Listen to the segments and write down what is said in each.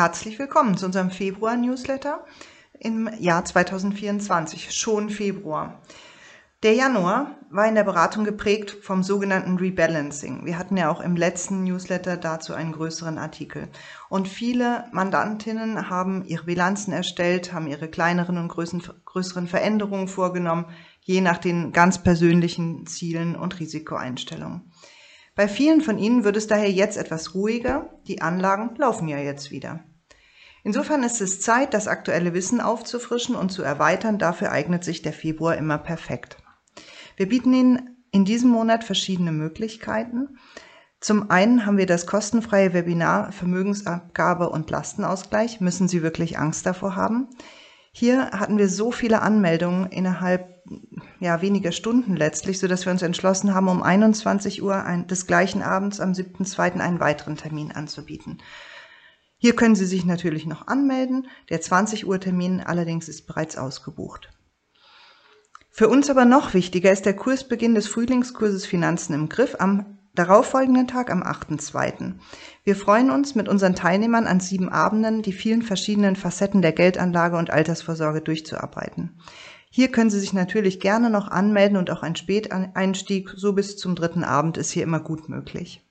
Herzlich willkommen zu unserem Februar-Newsletter im Jahr 2024, schon Februar. Der Januar war in der Beratung geprägt vom sogenannten Rebalancing. Wir hatten ja auch im letzten Newsletter dazu einen größeren Artikel. Und viele Mandantinnen haben ihre Bilanzen erstellt, haben ihre kleineren und größeren Veränderungen vorgenommen, je nach den ganz persönlichen Zielen und Risikoeinstellungen. Bei vielen von Ihnen wird es daher jetzt etwas ruhiger. Die Anlagen laufen ja jetzt wieder. Insofern ist es Zeit, das aktuelle Wissen aufzufrischen und zu erweitern. Dafür eignet sich der Februar immer perfekt. Wir bieten Ihnen in diesem Monat verschiedene Möglichkeiten. Zum einen haben wir das kostenfreie Webinar Vermögensabgabe und Lastenausgleich. Müssen Sie wirklich Angst davor haben? Hier hatten wir so viele Anmeldungen innerhalb ja, weniger Stunden letztlich, so dass wir uns entschlossen haben, um 21 Uhr ein, des gleichen Abends am 7.2. einen weiteren Termin anzubieten. Hier können Sie sich natürlich noch anmelden. Der 20 Uhr Termin allerdings ist bereits ausgebucht. Für uns aber noch wichtiger ist der Kursbeginn des Frühlingskurses Finanzen im Griff am darauffolgenden Tag am 8.2. Wir freuen uns mit unseren Teilnehmern an sieben Abenden die vielen verschiedenen Facetten der Geldanlage und Altersvorsorge durchzuarbeiten. Hier können Sie sich natürlich gerne noch anmelden und auch ein Späteinstieg so bis zum dritten Abend ist hier immer gut möglich.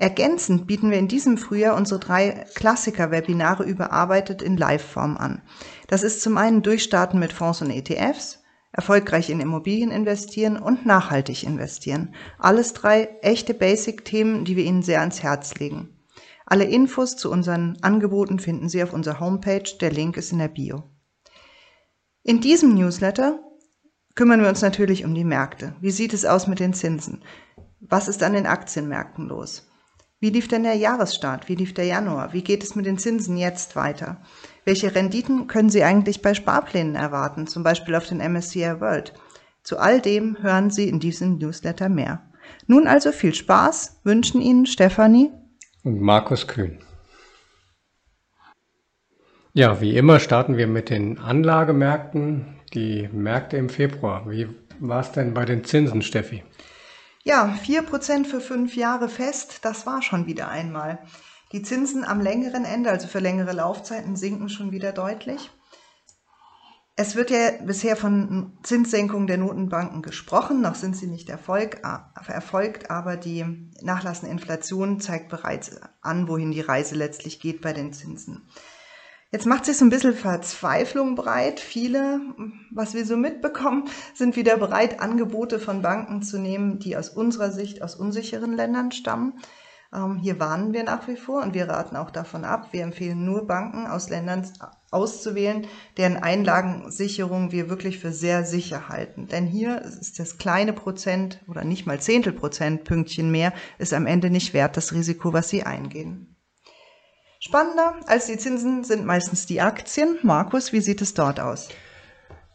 Ergänzend bieten wir in diesem Frühjahr unsere drei Klassiker-Webinare überarbeitet in Live-Form an. Das ist zum einen Durchstarten mit Fonds und ETFs, erfolgreich in Immobilien investieren und nachhaltig investieren. Alles drei echte Basic-Themen, die wir Ihnen sehr ans Herz legen. Alle Infos zu unseren Angeboten finden Sie auf unserer Homepage. Der Link ist in der Bio. In diesem Newsletter kümmern wir uns natürlich um die Märkte. Wie sieht es aus mit den Zinsen? Was ist an den Aktienmärkten los? Wie lief denn der Jahresstart? Wie lief der Januar? Wie geht es mit den Zinsen jetzt weiter? Welche Renditen können Sie eigentlich bei Sparplänen erwarten, zum Beispiel auf den MSCI World? Zu all dem hören Sie in diesem Newsletter mehr. Nun also viel Spaß, wünschen Ihnen Stefanie und Markus Kühn. Ja, wie immer starten wir mit den Anlagemärkten, die Märkte im Februar. Wie war es denn bei den Zinsen, Steffi? Ja, vier Prozent für fünf Jahre fest, das war schon wieder einmal. Die Zinsen am längeren Ende, also für längere Laufzeiten, sinken schon wieder deutlich. Es wird ja bisher von Zinssenkungen der Notenbanken gesprochen, noch sind sie nicht erfolg, erfolgt, aber die nachlassende Inflation zeigt bereits an, wohin die Reise letztlich geht bei den Zinsen. Jetzt macht sich so ein bisschen Verzweiflung breit. Viele, was wir so mitbekommen, sind wieder bereit, Angebote von Banken zu nehmen, die aus unserer Sicht aus unsicheren Ländern stammen. Ähm, hier warnen wir nach wie vor und wir raten auch davon ab. Wir empfehlen nur Banken aus Ländern auszuwählen, deren Einlagensicherung wir wirklich für sehr sicher halten. Denn hier ist das kleine Prozent oder nicht mal Zehntelprozent Pünktchen mehr, ist am Ende nicht wert das Risiko, was sie eingehen. Spannender als die Zinsen sind meistens die Aktien. Markus, wie sieht es dort aus?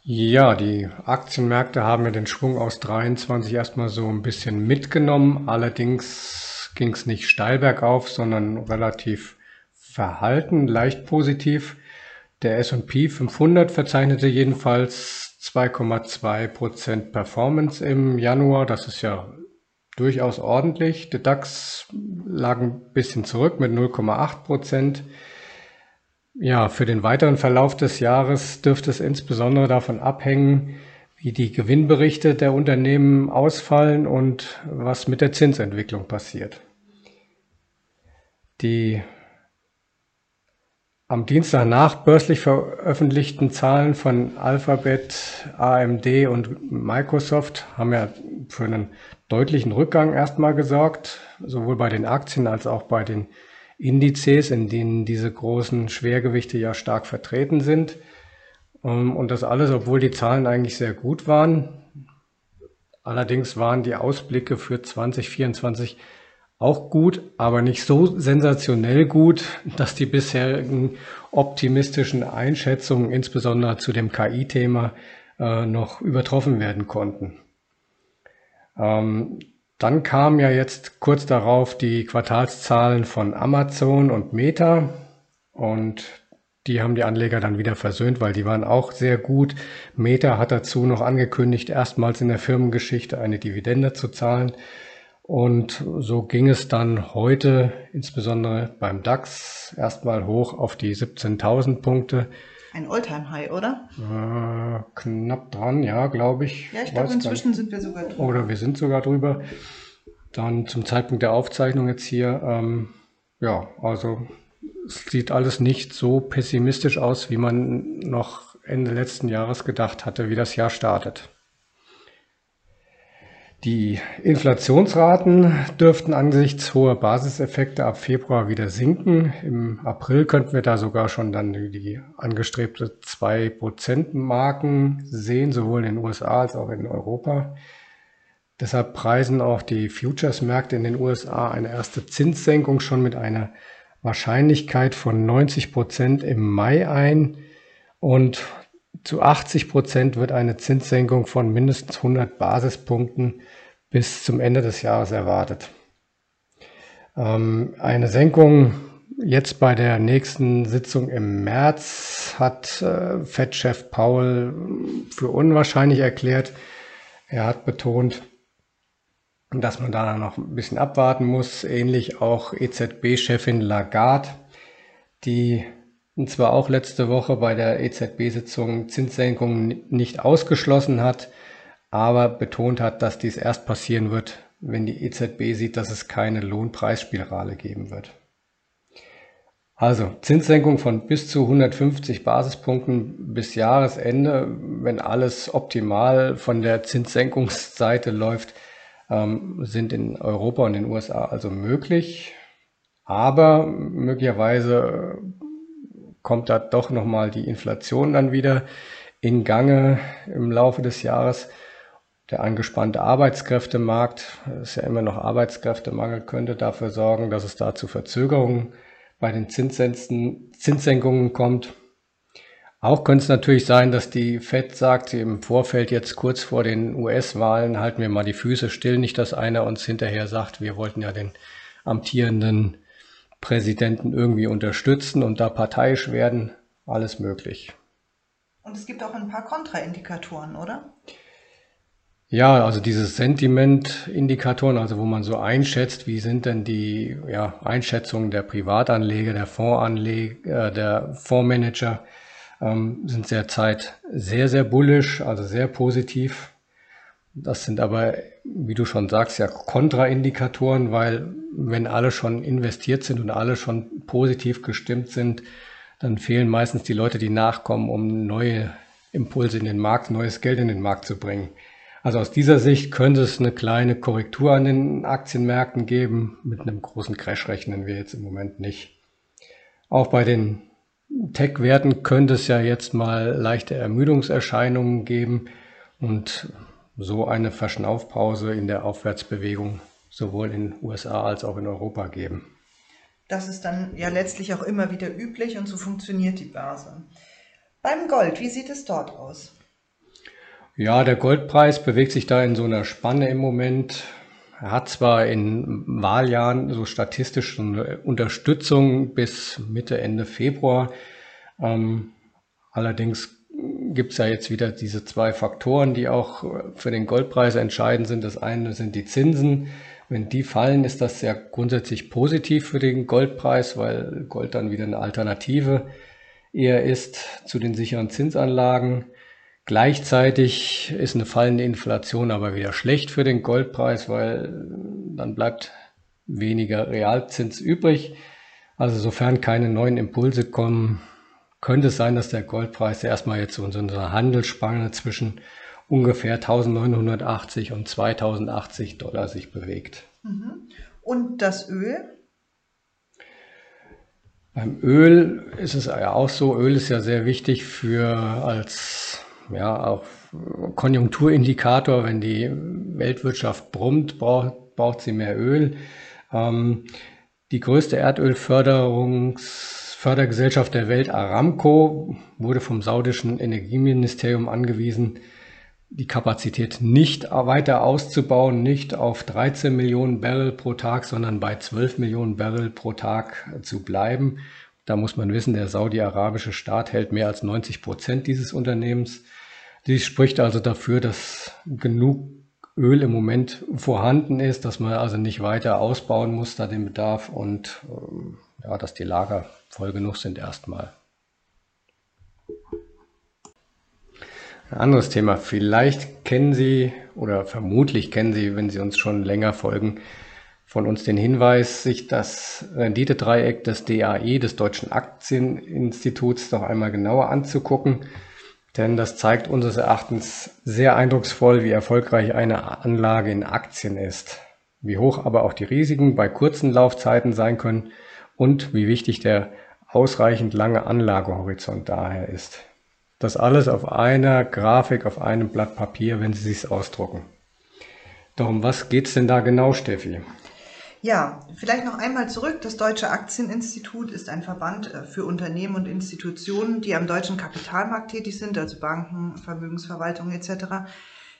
Ja, die Aktienmärkte haben ja den Schwung aus 23 erstmal so ein bisschen mitgenommen. Allerdings ging es nicht steil bergauf, sondern relativ verhalten, leicht positiv. Der S&P 500 verzeichnete jedenfalls 2,2 Prozent Performance im Januar. Das ist ja durchaus ordentlich. Der DAX lag ein bisschen zurück mit 0,8 Prozent. Ja, für den weiteren Verlauf des Jahres dürfte es insbesondere davon abhängen, wie die Gewinnberichte der Unternehmen ausfallen und was mit der Zinsentwicklung passiert. Die am Dienstag nach börslich veröffentlichten Zahlen von Alphabet, AMD und Microsoft haben ja für einen deutlichen Rückgang erstmal gesorgt, sowohl bei den Aktien als auch bei den Indizes, in denen diese großen Schwergewichte ja stark vertreten sind. Ähm, und das alles, obwohl die Zahlen eigentlich sehr gut waren. Allerdings waren die Ausblicke für 2024 auch gut, aber nicht so sensationell gut, dass die bisherigen optimistischen Einschätzungen, insbesondere zu dem KI-Thema, äh, noch übertroffen werden konnten. Ähm, dann kamen ja jetzt kurz darauf die Quartalszahlen von Amazon und Meta und die haben die Anleger dann wieder versöhnt, weil die waren auch sehr gut. Meta hat dazu noch angekündigt, erstmals in der Firmengeschichte eine Dividende zu zahlen. Und so ging es dann heute, insbesondere beim DAX, erstmal hoch auf die 17.000 Punkte. Ein Alltime-High, oder? Äh, knapp dran, ja, glaube ich. Ja, ich glaube, inzwischen sind wir sogar drüber. Oder wir sind sogar drüber. Dann zum Zeitpunkt der Aufzeichnung jetzt hier, ähm, ja, also es sieht alles nicht so pessimistisch aus, wie man noch Ende letzten Jahres gedacht hatte, wie das Jahr startet. Die Inflationsraten dürften angesichts hoher Basiseffekte ab Februar wieder sinken. Im April könnten wir da sogar schon dann die angestrebte 2%-Marken sehen, sowohl in den USA als auch in Europa. Deshalb preisen auch die Futures-Märkte in den USA eine erste Zinssenkung schon mit einer Wahrscheinlichkeit von 90 Prozent im Mai ein und zu 80 Prozent wird eine Zinssenkung von mindestens 100 Basispunkten bis zum Ende des Jahres erwartet. Ähm, eine Senkung jetzt bei der nächsten Sitzung im März hat äh, Fed-Chef Paul für unwahrscheinlich erklärt. Er hat betont, dass man da noch ein bisschen abwarten muss. Ähnlich auch EZB-Chefin Lagarde, die und zwar auch letzte Woche bei der EZB-Sitzung Zinssenkungen nicht ausgeschlossen hat, aber betont hat, dass dies erst passieren wird, wenn die EZB sieht, dass es keine Lohnpreisspirale geben wird. Also Zinssenkung von bis zu 150 Basispunkten bis Jahresende, wenn alles optimal von der Zinssenkungsseite läuft, ähm, sind in Europa und den USA also möglich. Aber möglicherweise kommt da doch nochmal die Inflation dann wieder in Gange im Laufe des Jahres. Der angespannte Arbeitskräftemarkt, es ist ja immer noch Arbeitskräftemangel, könnte dafür sorgen, dass es da zu Verzögerungen bei den Zinssenkungen kommt. Auch könnte es natürlich sein, dass die Fed sagt, im Vorfeld jetzt kurz vor den US-Wahlen halten wir mal die Füße still, nicht dass einer uns hinterher sagt, wir wollten ja den amtierenden Präsidenten irgendwie unterstützen und da parteiisch werden, alles möglich. Und es gibt auch ein paar Kontraindikatoren, oder? Ja, also diese Sentiment-Indikatoren, also wo man so einschätzt, wie sind denn die ja, Einschätzungen der Privatanleger, der Fondsanleger, äh, der Fondsmanager, ähm, sind derzeit sehr, sehr bullisch, also sehr positiv. Das sind aber, wie du schon sagst, ja Kontraindikatoren, weil wenn alle schon investiert sind und alle schon positiv gestimmt sind, dann fehlen meistens die Leute, die nachkommen, um neue Impulse in den Markt, neues Geld in den Markt zu bringen. Also aus dieser Sicht könnte es eine kleine Korrektur an den Aktienmärkten geben. Mit einem großen Crash rechnen wir jetzt im Moment nicht. Auch bei den Tech-Werten könnte es ja jetzt mal leichte Ermüdungserscheinungen geben. Und so eine Verschnaufpause in der Aufwärtsbewegung sowohl in den USA als auch in Europa geben. Das ist dann ja letztlich auch immer wieder üblich und so funktioniert die Börse. Beim Gold, wie sieht es dort aus? Ja, der Goldpreis bewegt sich da in so einer Spanne im Moment. Er hat zwar in Wahljahren so statistisch eine Unterstützung bis Mitte, Ende Februar. Ähm, allerdings gibt es ja jetzt wieder diese zwei Faktoren, die auch für den Goldpreis entscheidend sind. Das eine sind die Zinsen. Wenn die fallen, ist das ja grundsätzlich positiv für den Goldpreis, weil Gold dann wieder eine Alternative eher ist zu den sicheren Zinsanlagen. Gleichzeitig ist eine fallende Inflation aber wieder schlecht für den Goldpreis, weil dann bleibt weniger Realzins übrig. Also sofern keine neuen Impulse kommen, könnte es sein, dass der Goldpreis erstmal jetzt in unserer Handelsspanne zwischen ungefähr 1980 und 2080 Dollar sich bewegt. Mhm. Und das Öl? Beim Öl ist es ja auch so, Öl ist ja sehr wichtig für als ja auch Konjunkturindikator, wenn die Weltwirtschaft brummt, braucht, braucht sie mehr Öl. Ähm, die größte Erdölförderungs Fördergesellschaft der Welt Aramco wurde vom saudischen Energieministerium angewiesen, die Kapazität nicht weiter auszubauen, nicht auf 13 Millionen Barrel pro Tag, sondern bei 12 Millionen Barrel pro Tag zu bleiben. Da muss man wissen, der saudi-arabische Staat hält mehr als 90 Prozent dieses Unternehmens. Dies spricht also dafür, dass genug Öl im Moment vorhanden ist, dass man also nicht weiter ausbauen muss, da den Bedarf und ähm, ja, dass die Lager voll genug sind erstmal. Ein anderes Thema. Vielleicht kennen Sie oder vermutlich kennen Sie, wenn Sie uns schon länger folgen, von uns den Hinweis, sich das Renditedreieck des DAI, des Deutschen Aktieninstituts, noch einmal genauer anzugucken. Denn das zeigt unseres Erachtens sehr eindrucksvoll, wie erfolgreich eine Anlage in Aktien ist, wie hoch aber auch die Risiken bei kurzen Laufzeiten sein können und wie wichtig der ausreichend lange Anlagehorizont daher ist. Das alles auf einer Grafik, auf einem Blatt Papier, wenn Sie es ausdrucken. Doch um was geht es denn da genau, Steffi? Ja, vielleicht noch einmal zurück. Das Deutsche Aktieninstitut ist ein Verband äh, für Unternehmen und Institutionen, die am deutschen Kapitalmarkt tätig sind, also Banken, Vermögensverwaltung etc.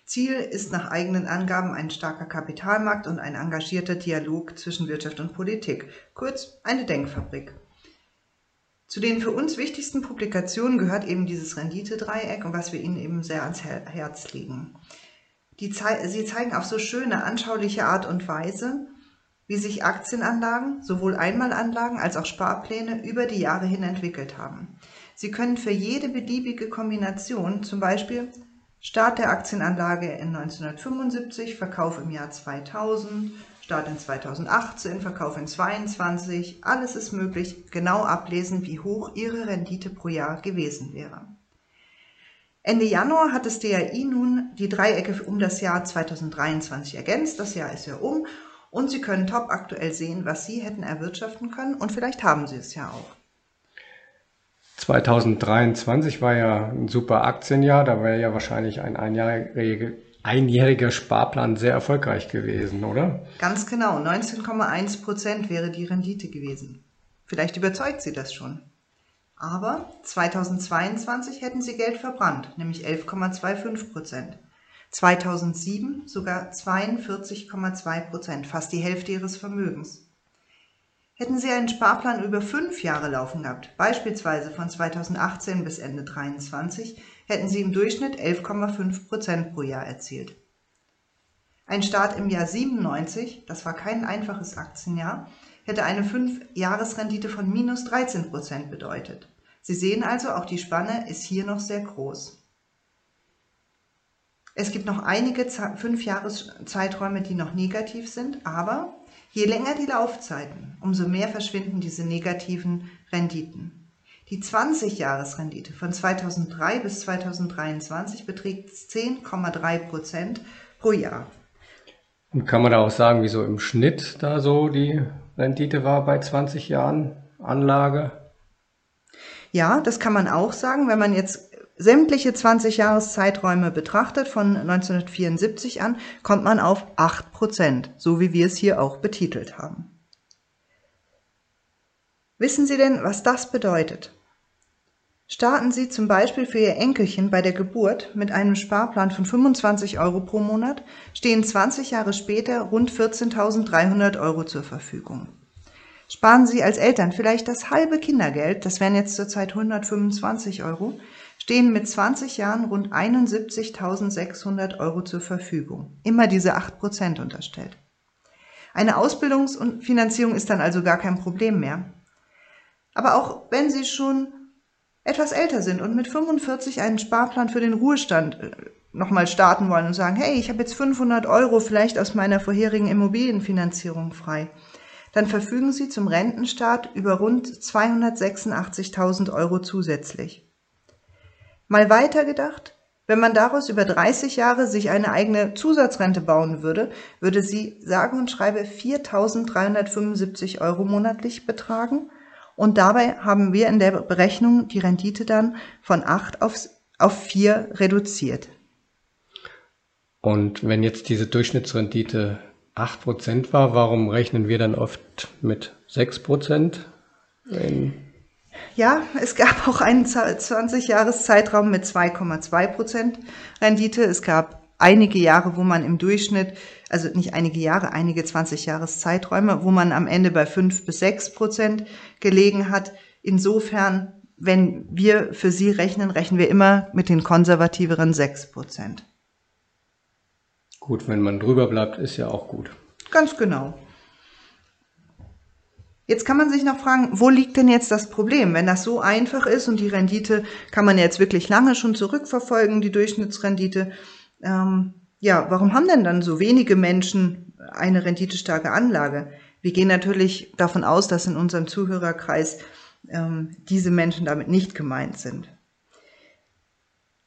Ziel ist nach eigenen Angaben ein starker Kapitalmarkt und ein engagierter Dialog zwischen Wirtschaft und Politik, kurz eine Denkfabrik. Zu den für uns wichtigsten Publikationen gehört eben dieses Renditedreieck und was wir Ihnen eben sehr ans Herz legen. Die, sie zeigen auf so schöne, anschauliche Art und Weise, wie sich Aktienanlagen, sowohl Einmalanlagen als auch Sparpläne über die Jahre hin entwickelt haben. Sie können für jede beliebige Kombination, zum Beispiel Start der Aktienanlage in 1975, Verkauf im Jahr 2000, Start in 2018, Verkauf in 2022, alles ist möglich, genau ablesen, wie hoch Ihre Rendite pro Jahr gewesen wäre. Ende Januar hat das DAI nun die Dreiecke um das Jahr 2023 ergänzt. Das Jahr ist ja um und Sie können top aktuell sehen, was Sie hätten erwirtschaften können und vielleicht haben Sie es ja auch. 2023 war ja ein super Aktienjahr, da wäre ja wahrscheinlich ein einjähriger, einjähriger Sparplan sehr erfolgreich gewesen, oder? Ganz genau, 19,1 Prozent wäre die Rendite gewesen. Vielleicht überzeugt Sie das schon. Aber 2022 hätten Sie Geld verbrannt, nämlich 11,25 Prozent. 2007 sogar 42,2 Prozent, fast die Hälfte ihres Vermögens. Hätten Sie einen Sparplan über fünf Jahre laufen gehabt, beispielsweise von 2018 bis Ende 2023, hätten Sie im Durchschnitt 11,5 Prozent pro Jahr erzielt. Ein Start im Jahr 97, das war kein einfaches Aktienjahr, hätte eine 5-Jahresrendite von minus 13 Prozent bedeutet. Sie sehen also, auch die Spanne ist hier noch sehr groß. Es gibt noch einige fünf Jahreszeiträume, die noch negativ sind, aber je länger die Laufzeiten, umso mehr verschwinden diese negativen Renditen. Die 20-Jahres-Rendite von 2003 bis 2023 beträgt 10,3 Prozent pro Jahr. Und kann man da auch sagen, wieso im Schnitt da so die Rendite war bei 20 Jahren Anlage? Ja, das kann man auch sagen. Wenn man jetzt sämtliche 20-Jahres-Zeiträume betrachtet, von 1974 an, kommt man auf 8 Prozent, so wie wir es hier auch betitelt haben. Wissen Sie denn, was das bedeutet? Starten Sie zum Beispiel für Ihr Enkelchen bei der Geburt mit einem Sparplan von 25 Euro pro Monat, stehen 20 Jahre später rund 14.300 Euro zur Verfügung. Sparen Sie als Eltern vielleicht das halbe Kindergeld, das wären jetzt zurzeit 125 Euro, stehen mit 20 Jahren rund 71.600 Euro zur Verfügung. Immer diese 8% unterstellt. Eine Ausbildungsfinanzierung ist dann also gar kein Problem mehr. Aber auch wenn Sie schon etwas älter sind und mit 45 einen Sparplan für den Ruhestand äh, nochmal starten wollen und sagen, hey, ich habe jetzt 500 Euro vielleicht aus meiner vorherigen Immobilienfinanzierung frei, dann verfügen Sie zum Rentenstart über rund 286.000 Euro zusätzlich. Mal weiter gedacht, wenn man daraus über 30 Jahre sich eine eigene Zusatzrente bauen würde, würde sie sage und schreibe 4.375 Euro monatlich betragen und dabei haben wir in der Berechnung die Rendite dann von 8 auf, auf 4 reduziert. Und wenn jetzt diese Durchschnittsrendite 8% war, warum rechnen wir dann oft mit 6%? Ja, es gab auch einen 20-Jahres-Zeitraum mit 2,2 Prozent Rendite. Es gab einige Jahre, wo man im Durchschnitt, also nicht einige Jahre, einige 20-Jahres-Zeiträume, wo man am Ende bei 5 bis 6 Prozent gelegen hat. Insofern, wenn wir für Sie rechnen, rechnen wir immer mit den konservativeren 6 Prozent. Gut, wenn man drüber bleibt, ist ja auch gut. Ganz genau. Jetzt kann man sich noch fragen, wo liegt denn jetzt das Problem? Wenn das so einfach ist und die Rendite kann man jetzt wirklich lange schon zurückverfolgen, die Durchschnittsrendite, ähm, ja, warum haben denn dann so wenige Menschen eine renditestarke Anlage? Wir gehen natürlich davon aus, dass in unserem Zuhörerkreis ähm, diese Menschen damit nicht gemeint sind.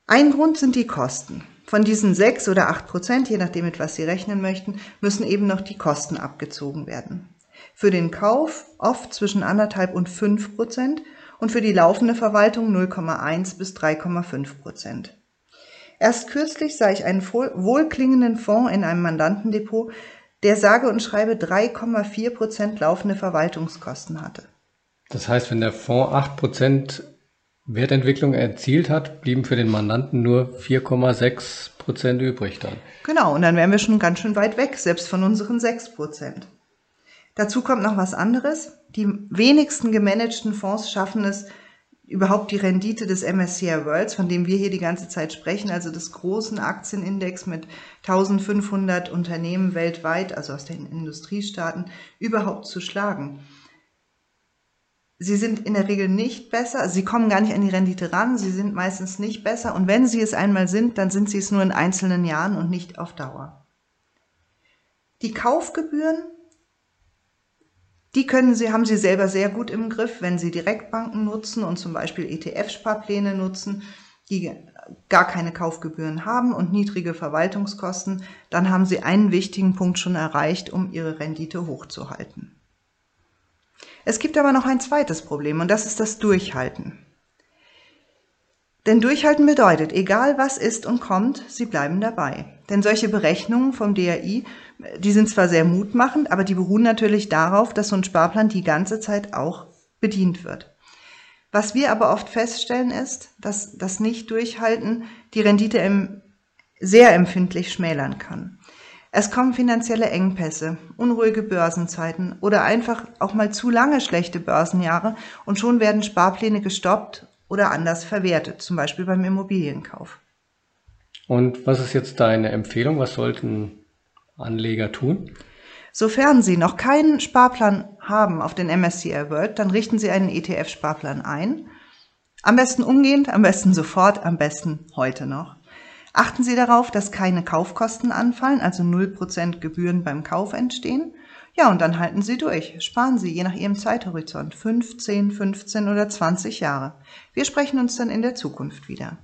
Ein Grund sind die Kosten. Von diesen sechs oder acht Prozent, je nachdem, mit was Sie rechnen möchten, müssen eben noch die Kosten abgezogen werden. Für den Kauf oft zwischen anderthalb und fünf Prozent und für die laufende Verwaltung 0,1 bis 3,5 Prozent. Erst kürzlich sah ich einen wohlklingenden Fonds in einem Mandantendepot, der sage und schreibe 3,4 Prozent laufende Verwaltungskosten hatte. Das heißt, wenn der Fonds 8 Prozent Wertentwicklung erzielt hat, blieben für den Mandanten nur 4,6 Prozent übrig dann. Genau, und dann wären wir schon ganz schön weit weg, selbst von unseren 6 Prozent. Dazu kommt noch was anderes. Die wenigsten gemanagten Fonds schaffen es, überhaupt die Rendite des MSCI Worlds, von dem wir hier die ganze Zeit sprechen, also des großen Aktienindex mit 1500 Unternehmen weltweit, also aus den Industriestaaten, überhaupt zu schlagen. Sie sind in der Regel nicht besser, sie kommen gar nicht an die Rendite ran, sie sind meistens nicht besser und wenn sie es einmal sind, dann sind sie es nur in einzelnen Jahren und nicht auf Dauer. Die Kaufgebühren die können Sie, haben Sie selber sehr gut im Griff, wenn Sie Direktbanken nutzen und zum Beispiel ETF-Sparpläne nutzen, die gar keine Kaufgebühren haben und niedrige Verwaltungskosten, dann haben Sie einen wichtigen Punkt schon erreicht, um Ihre Rendite hochzuhalten. Es gibt aber noch ein zweites Problem und das ist das Durchhalten. Denn durchhalten bedeutet, egal was ist und kommt, Sie bleiben dabei. Denn solche Berechnungen vom DRI die sind zwar sehr mutmachend, aber die beruhen natürlich darauf, dass so ein Sparplan die ganze Zeit auch bedient wird. Was wir aber oft feststellen ist, dass das Nicht-Durchhalten die Rendite sehr empfindlich schmälern kann. Es kommen finanzielle Engpässe, unruhige Börsenzeiten oder einfach auch mal zu lange schlechte Börsenjahre und schon werden Sparpläne gestoppt oder anders verwertet, zum Beispiel beim Immobilienkauf. Und was ist jetzt deine Empfehlung? Was sollten Anleger tun? Sofern Sie noch keinen Sparplan haben auf den MSCI World, dann richten Sie einen ETF-Sparplan ein. Am besten umgehend, am besten sofort, am besten heute noch. Achten Sie darauf, dass keine Kaufkosten anfallen, also 0% Gebühren beim Kauf entstehen. Ja, und dann halten Sie durch. Sparen Sie je nach Ihrem Zeithorizont 15, 15 oder 20 Jahre. Wir sprechen uns dann in der Zukunft wieder.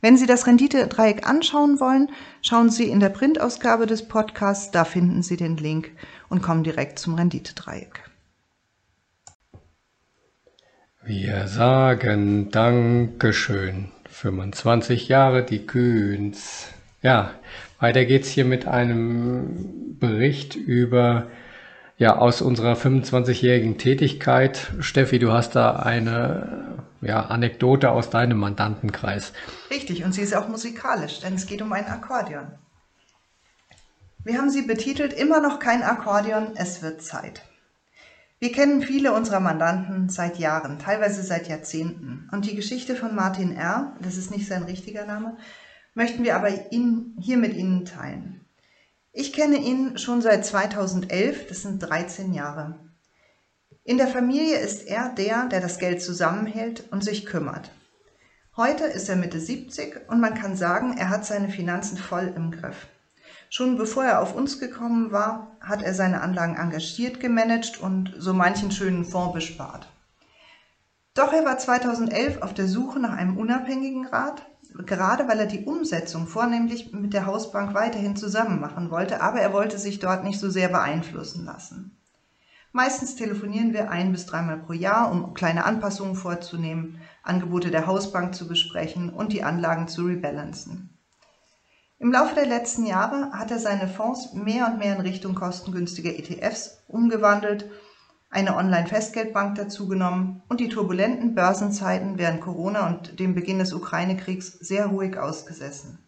Wenn Sie das Renditedreieck anschauen wollen, schauen Sie in der Printausgabe des Podcasts, da finden Sie den Link und kommen direkt zum Renditedreieck. Wir sagen Dankeschön. 25 Jahre die Kühns. Ja, weiter geht's hier mit einem Bericht über ja, aus unserer 25-jährigen Tätigkeit. Steffi, du hast da eine ja, Anekdote aus deinem Mandantenkreis. Richtig, und sie ist auch musikalisch, denn es geht um ein Akkordeon. Wir haben sie betitelt, immer noch kein Akkordeon, es wird Zeit. Wir kennen viele unserer Mandanten seit Jahren, teilweise seit Jahrzehnten. Und die Geschichte von Martin R., das ist nicht sein richtiger Name, möchten wir aber ihn, hier mit Ihnen teilen. Ich kenne ihn schon seit 2011, das sind 13 Jahre. In der Familie ist er der, der das Geld zusammenhält und sich kümmert. Heute ist er Mitte 70 und man kann sagen, er hat seine Finanzen voll im Griff. Schon bevor er auf uns gekommen war, hat er seine Anlagen engagiert gemanagt und so manchen schönen Fonds bespart. Doch er war 2011 auf der Suche nach einem unabhängigen Rat, gerade weil er die Umsetzung vornehmlich mit der Hausbank weiterhin zusammen machen wollte, aber er wollte sich dort nicht so sehr beeinflussen lassen. Meistens telefonieren wir ein bis dreimal pro Jahr, um kleine Anpassungen vorzunehmen, Angebote der Hausbank zu besprechen und die Anlagen zu rebalancen. Im Laufe der letzten Jahre hat er seine Fonds mehr und mehr in Richtung kostengünstiger ETFs umgewandelt eine Online-Festgeldbank dazugenommen und die turbulenten Börsenzeiten während Corona und dem Beginn des Ukraine-Kriegs sehr ruhig ausgesessen.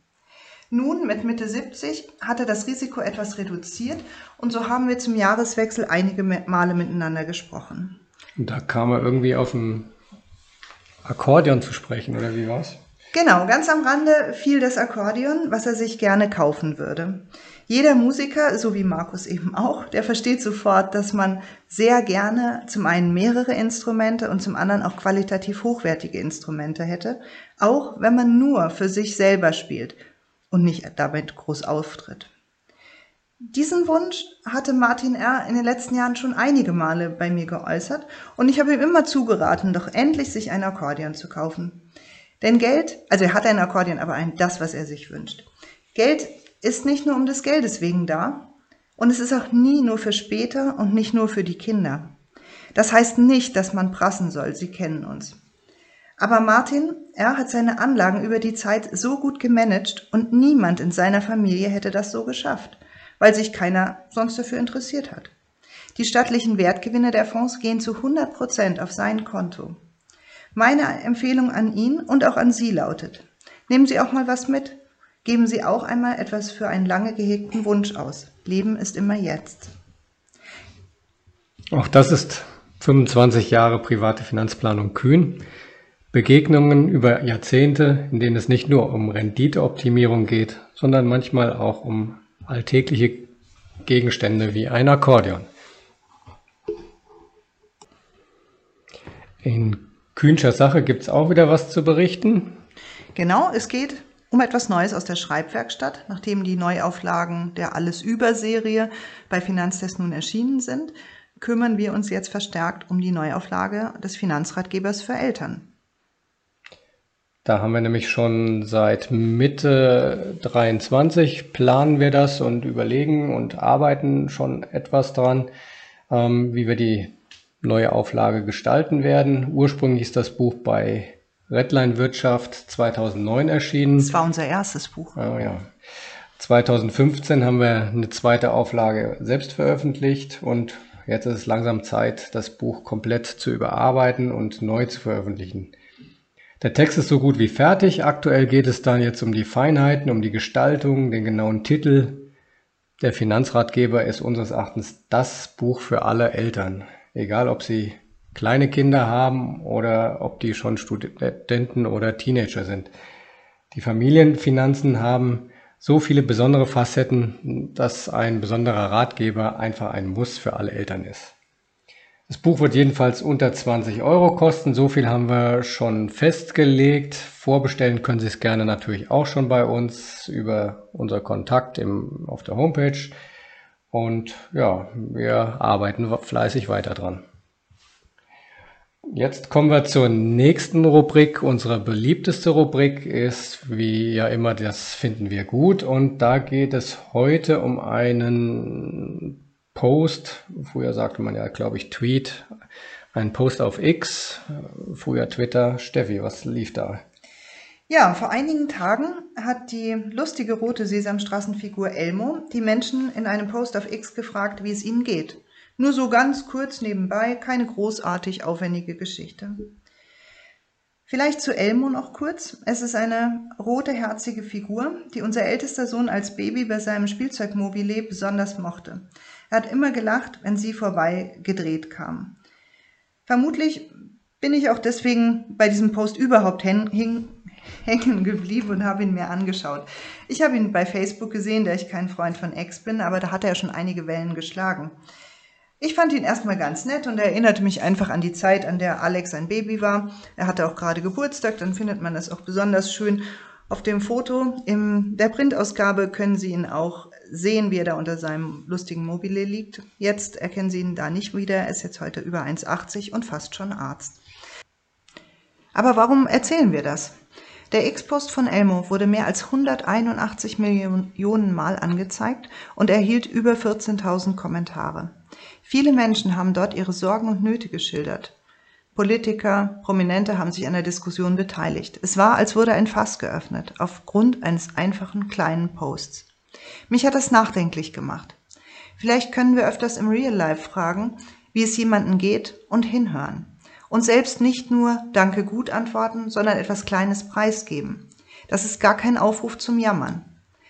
Nun, mit Mitte 70, hat er das Risiko etwas reduziert und so haben wir zum Jahreswechsel einige Male miteinander gesprochen. Da kam er irgendwie auf ein Akkordeon zu sprechen, oder wie war's? Genau, ganz am Rande fiel das Akkordeon, was er sich gerne kaufen würde. Jeder Musiker, so wie Markus eben auch, der versteht sofort, dass man sehr gerne zum einen mehrere Instrumente und zum anderen auch qualitativ hochwertige Instrumente hätte, auch wenn man nur für sich selber spielt und nicht damit groß auftritt. Diesen Wunsch hatte Martin R. in den letzten Jahren schon einige Male bei mir geäußert und ich habe ihm immer zugeraten, doch endlich sich ein Akkordeon zu kaufen. Denn Geld, also er hat ein Akkordeon, aber ein das, was er sich wünscht. Geld ist nicht nur um des Geldes wegen da und es ist auch nie nur für später und nicht nur für die Kinder. Das heißt nicht, dass man prassen soll, Sie kennen uns. Aber Martin, er hat seine Anlagen über die Zeit so gut gemanagt und niemand in seiner Familie hätte das so geschafft, weil sich keiner sonst dafür interessiert hat. Die stattlichen Wertgewinne der Fonds gehen zu 100 Prozent auf sein Konto. Meine Empfehlung an ihn und auch an Sie lautet, nehmen Sie auch mal was mit. Geben Sie auch einmal etwas für einen lange gehegten Wunsch aus. Leben ist immer jetzt. Auch das ist 25 Jahre private Finanzplanung kühn. Begegnungen über Jahrzehnte, in denen es nicht nur um Renditeoptimierung geht, sondern manchmal auch um alltägliche Gegenstände wie ein Akkordeon. In Kühnscher Sache gibt es auch wieder was zu berichten. Genau, es geht um etwas Neues aus der Schreibwerkstatt. Nachdem die Neuauflagen der Alles-Über-Serie bei Finanztest nun erschienen sind, kümmern wir uns jetzt verstärkt um die Neuauflage des Finanzratgebers für Eltern. Da haben wir nämlich schon seit Mitte 23 planen wir das und überlegen und arbeiten schon etwas dran, ähm, wie wir die neue Auflage gestalten werden. Ursprünglich ist das Buch bei Redline Wirtschaft 2009 erschienen. Das war unser erstes Buch. Oh, ja. 2015 haben wir eine zweite Auflage selbst veröffentlicht und jetzt ist es langsam Zeit, das Buch komplett zu überarbeiten und neu zu veröffentlichen. Der Text ist so gut wie fertig. Aktuell geht es dann jetzt um die Feinheiten, um die Gestaltung, den genauen Titel. Der Finanzratgeber ist unseres Erachtens das Buch für alle Eltern. Egal, ob sie kleine Kinder haben oder ob die schon Studenten oder Teenager sind. Die Familienfinanzen haben so viele besondere Facetten, dass ein besonderer Ratgeber einfach ein Muss für alle Eltern ist. Das Buch wird jedenfalls unter 20 Euro kosten. So viel haben wir schon festgelegt. Vorbestellen können Sie es gerne natürlich auch schon bei uns über unser Kontakt im, auf der Homepage. Und ja, wir arbeiten fleißig weiter dran. Jetzt kommen wir zur nächsten Rubrik. Unsere beliebteste Rubrik ist, wie ja immer, das finden wir gut. Und da geht es heute um einen Post, früher sagte man ja, glaube ich, Tweet, ein Post auf X, früher Twitter. Steffi, was lief da? Ja, vor einigen Tagen hat die lustige rote Sesamstraßenfigur Elmo die Menschen in einem Post auf X gefragt, wie es ihnen geht. Nur so ganz kurz nebenbei, keine großartig aufwendige Geschichte. Vielleicht zu Elmo noch kurz. Es ist eine rote, herzige Figur, die unser ältester Sohn als Baby bei seinem Spielzeugmobile besonders mochte. Er hat immer gelacht, wenn sie vorbei gedreht kam. Vermutlich bin ich auch deswegen bei diesem Post überhaupt hängen geblieben und habe ihn mir angeschaut. Ich habe ihn bei Facebook gesehen, da ich kein Freund von Ex bin, aber da hat er schon einige Wellen geschlagen. Ich fand ihn erstmal ganz nett und er erinnerte mich einfach an die Zeit, an der Alex ein Baby war. Er hatte auch gerade Geburtstag, dann findet man das auch besonders schön. Auf dem Foto in der Printausgabe können Sie ihn auch sehen, wie er da unter seinem lustigen Mobile liegt. Jetzt erkennen Sie ihn da nicht wieder. Er ist jetzt heute über 1,80 und fast schon Arzt. Aber warum erzählen wir das? Der X-Post von Elmo wurde mehr als 181 Millionen Mal angezeigt und erhielt über 14.000 Kommentare. Viele Menschen haben dort ihre Sorgen und Nöte geschildert. Politiker, Prominente haben sich an der Diskussion beteiligt. Es war, als wurde ein Fass geöffnet, aufgrund eines einfachen kleinen Posts. Mich hat das nachdenklich gemacht. Vielleicht können wir öfters im Real Life fragen, wie es jemandem geht und hinhören. Und selbst nicht nur Danke gut antworten, sondern etwas Kleines preisgeben. Das ist gar kein Aufruf zum Jammern,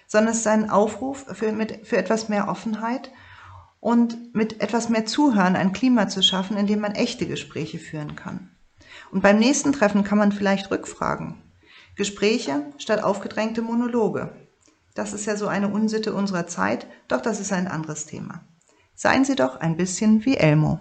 sondern es ist ein Aufruf für, mit, für etwas mehr Offenheit und mit etwas mehr Zuhören ein Klima zu schaffen, in dem man echte Gespräche führen kann. Und beim nächsten Treffen kann man vielleicht rückfragen. Gespräche statt aufgedrängte Monologe. Das ist ja so eine Unsitte unserer Zeit, doch das ist ein anderes Thema. Seien Sie doch ein bisschen wie Elmo.